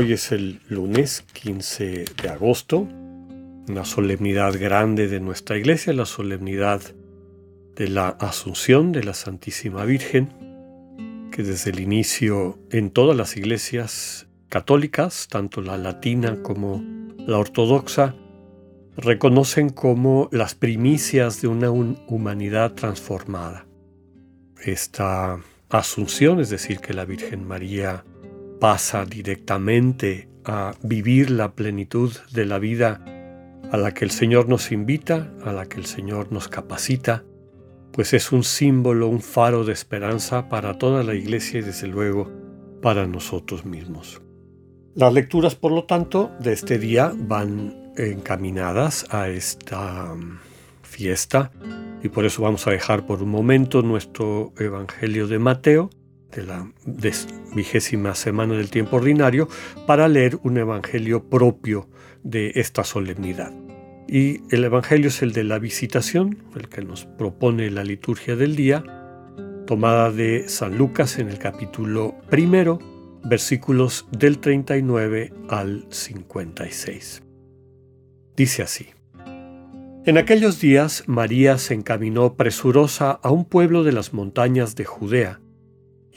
Hoy es el lunes 15 de agosto, una solemnidad grande de nuestra iglesia, la solemnidad de la Asunción de la Santísima Virgen, que desde el inicio en todas las iglesias católicas, tanto la latina como la ortodoxa, reconocen como las primicias de una humanidad transformada. Esta asunción, es decir, que la Virgen María pasa directamente a vivir la plenitud de la vida a la que el Señor nos invita, a la que el Señor nos capacita, pues es un símbolo, un faro de esperanza para toda la iglesia y desde luego para nosotros mismos. Las lecturas, por lo tanto, de este día van encaminadas a esta mm, fiesta y por eso vamos a dejar por un momento nuestro Evangelio de Mateo de la vigésima semana del tiempo ordinario para leer un Evangelio propio de esta solemnidad. Y el Evangelio es el de la visitación, el que nos propone la liturgia del día, tomada de San Lucas en el capítulo primero, versículos del 39 al 56. Dice así. En aquellos días María se encaminó presurosa a un pueblo de las montañas de Judea,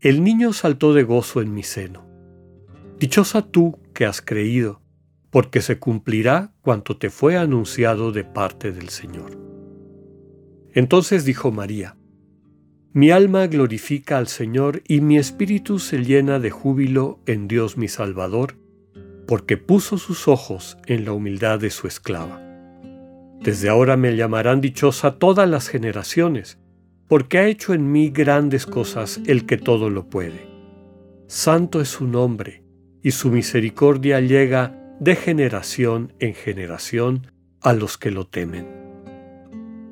el niño saltó de gozo en mi seno. Dichosa tú que has creído, porque se cumplirá cuanto te fue anunciado de parte del Señor. Entonces dijo María, Mi alma glorifica al Señor y mi espíritu se llena de júbilo en Dios mi Salvador, porque puso sus ojos en la humildad de su esclava. Desde ahora me llamarán dichosa todas las generaciones, porque ha hecho en mí grandes cosas el que todo lo puede. Santo es su nombre, y su misericordia llega de generación en generación a los que lo temen.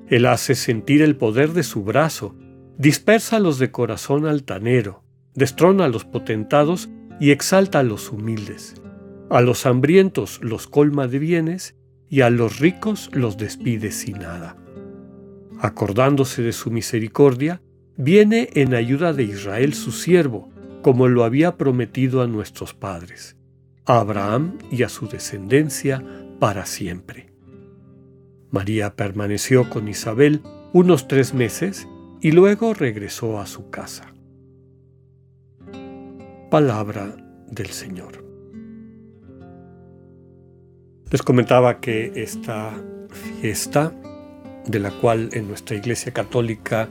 Él hace sentir el poder de su brazo, dispersa a los de corazón altanero, destrona a los potentados y exalta a los humildes. A los hambrientos los colma de bienes y a los ricos los despide sin nada. Acordándose de su misericordia, viene en ayuda de Israel su siervo, como lo había prometido a nuestros padres, a Abraham y a su descendencia para siempre. María permaneció con Isabel unos tres meses y luego regresó a su casa. Palabra del Señor. Les comentaba que esta fiesta, de la cual en nuestra Iglesia Católica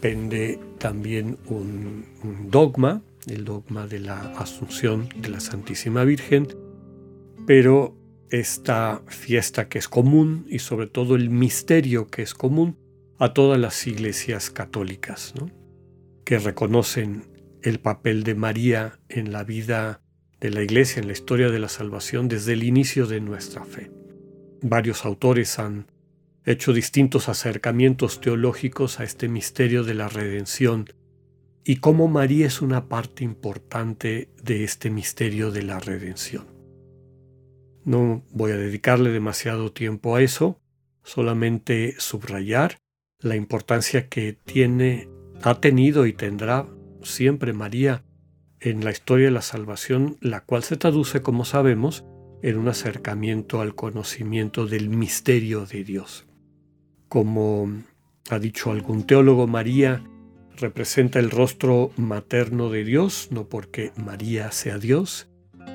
pende también un, dogma, el dogma de la Asunción de la Santísima Virgen, pero esta fiesta que es común y sobre todo el misterio que es común a todas las iglesias católicas, que reconocen el papel de María en la vida de la Iglesia en la historia de la salvación desde el inicio de nuestra fe. Varios autores han hecho distintos acercamientos teológicos a este misterio de la redención y cómo María es una parte importante de este misterio de la redención. No voy a dedicarle demasiado tiempo a eso, solamente subrayar la importancia que tiene, ha tenido y tendrá siempre María en la historia de la salvación, la cual se traduce, como sabemos, en un acercamiento al conocimiento del misterio de Dios. Como ha dicho algún teólogo, María representa el rostro materno de Dios, no porque María sea Dios,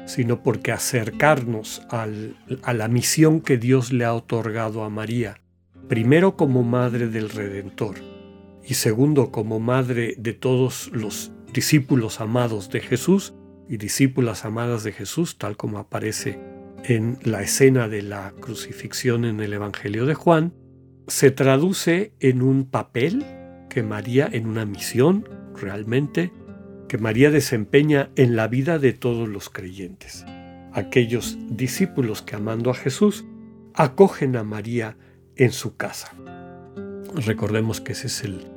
sino porque acercarnos a la misión que Dios le ha otorgado a María, primero como madre del Redentor y segundo como madre de todos los discípulos amados de Jesús y discípulas amadas de Jesús, tal como aparece en la escena de la crucifixión en el Evangelio de Juan, se traduce en un papel que María, en una misión realmente, que María desempeña en la vida de todos los creyentes. Aquellos discípulos que amando a Jesús acogen a María en su casa. Recordemos que ese es el,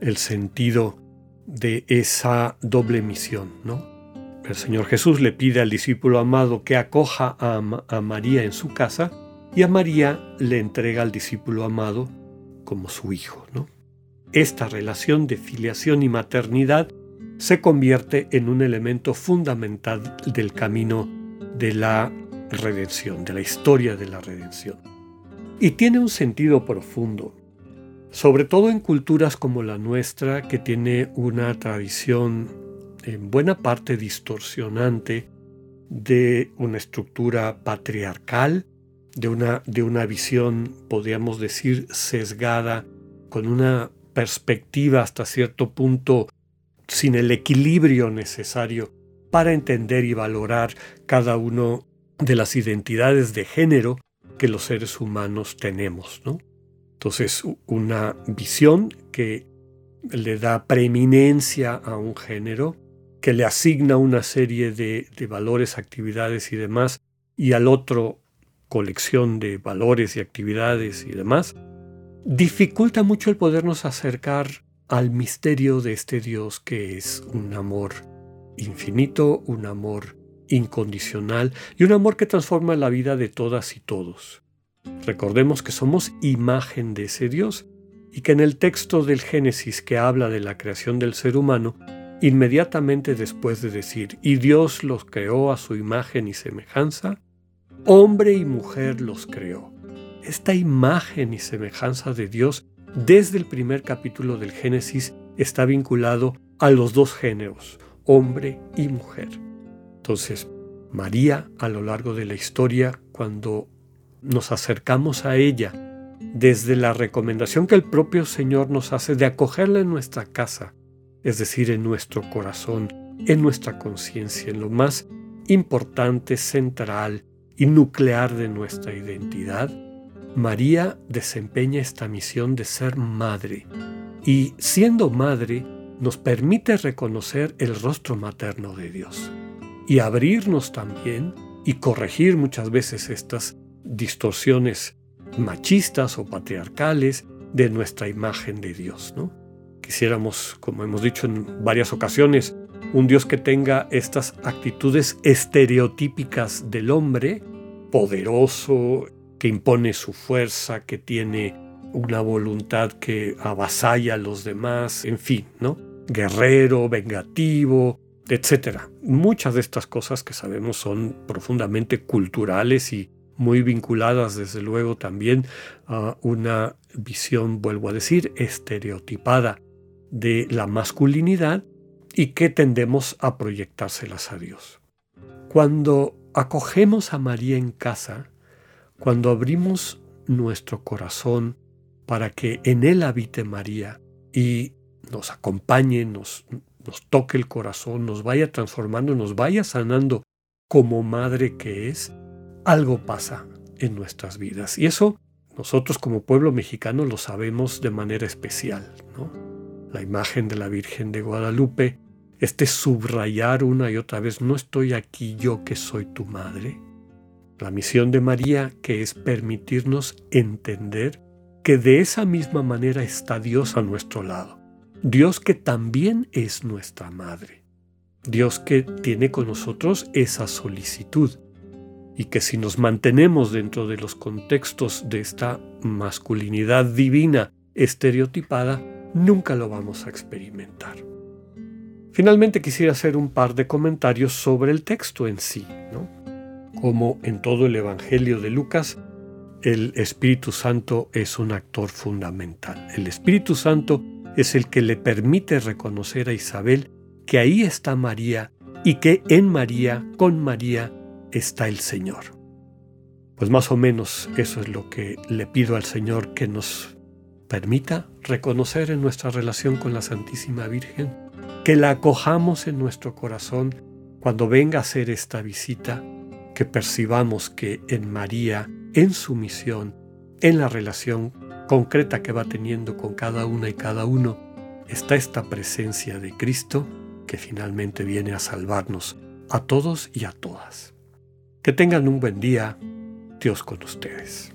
el sentido de esa doble misión, ¿no? El Señor Jesús le pide al discípulo amado que acoja a, a, María en su casa y a María le entrega al discípulo amado como su hijo. ¿no? Esta relación de filiación y maternidad se convierte en un elemento fundamental del camino de la redención, de la historia de la redención. Y tiene un sentido profundo, sobre todo en culturas como la nuestra, que tiene una tradición en buena parte distorsionante de una estructura patriarcal, de una, de una visión, podríamos decir, sesgada, con una perspectiva hasta cierto punto sin el equilibrio necesario para entender y valorar cada uno de las identidades de género que los seres humanos tenemos. ¿no? Entonces, una visión que le da preeminencia a un género, que le asigna una serie de, de valores, actividades y demás, y al otro colección de valores y actividades y demás, dificulta mucho el podernos acercar al misterio de este Dios que es un amor infinito, un amor incondicional y un amor que transforma la vida de todas y todos. Recordemos que somos imagen de ese Dios y que en el texto del Génesis que habla de la creación del ser humano, inmediatamente después de decir, y Dios los creó a su imagen y semejanza, hombre y mujer los creó. Esta imagen y semejanza de Dios desde el primer capítulo del Génesis está vinculado a los dos géneros, hombre y mujer. Entonces, María a lo largo de la historia, cuando nos acercamos a ella, desde la recomendación que el propio Señor nos hace de acogerla en nuestra casa, es decir, en nuestro corazón, en nuestra conciencia, en lo más importante, central y nuclear de nuestra identidad, María desempeña esta misión de ser madre y siendo madre nos permite reconocer el rostro materno de Dios y abrirnos también y corregir muchas veces estas distorsiones machistas o patriarcales de nuestra imagen de Dios. ¿no? Quisiéramos, como hemos dicho en varias ocasiones, un Dios que tenga estas actitudes estereotípicas del hombre, poderoso, que impone su fuerza, que tiene una voluntad que avasalla a los demás, en fin, ¿no? Guerrero, vengativo, etc. Muchas de estas cosas que sabemos son profundamente culturales y muy vinculadas desde luego también a una visión, vuelvo a decir, estereotipada de la masculinidad y que tendemos a proyectárselas a Dios. Cuando acogemos a María en casa, cuando abrimos nuestro corazón para que en él habite María y nos acompañe, nos, nos toque el corazón, nos vaya transformando, nos vaya sanando como madre que es, algo pasa en nuestras vidas. Y eso nosotros como pueblo mexicano lo sabemos de manera especial. ¿no? La imagen de la Virgen de Guadalupe, este subrayar una y otra vez, no estoy aquí yo que soy tu madre, la misión de María que es permitirnos entender que de esa misma manera está Dios a nuestro lado. Dios que también es nuestra madre. Dios que tiene con nosotros esa solicitud. Y que si nos mantenemos dentro de los contextos de esta masculinidad divina estereotipada, nunca lo vamos a experimentar. Finalmente quisiera hacer un par de comentarios sobre el texto en sí. ¿no? como en todo el Evangelio de Lucas, el Espíritu Santo es un actor fundamental. El Espíritu Santo es el que le permite reconocer a Isabel que ahí está María y que en María, con María, está el Señor. Pues más o menos eso es lo que le pido al Señor que nos permita reconocer en nuestra relación con la Santísima Virgen, que la acojamos en nuestro corazón cuando venga a hacer esta visita, que percibamos que en María, en su misión, en la relación concreta que va teniendo con cada una y cada uno, está esta presencia de Cristo que finalmente viene a salvarnos a todos y a todas. Que tengan un buen día, Dios con ustedes.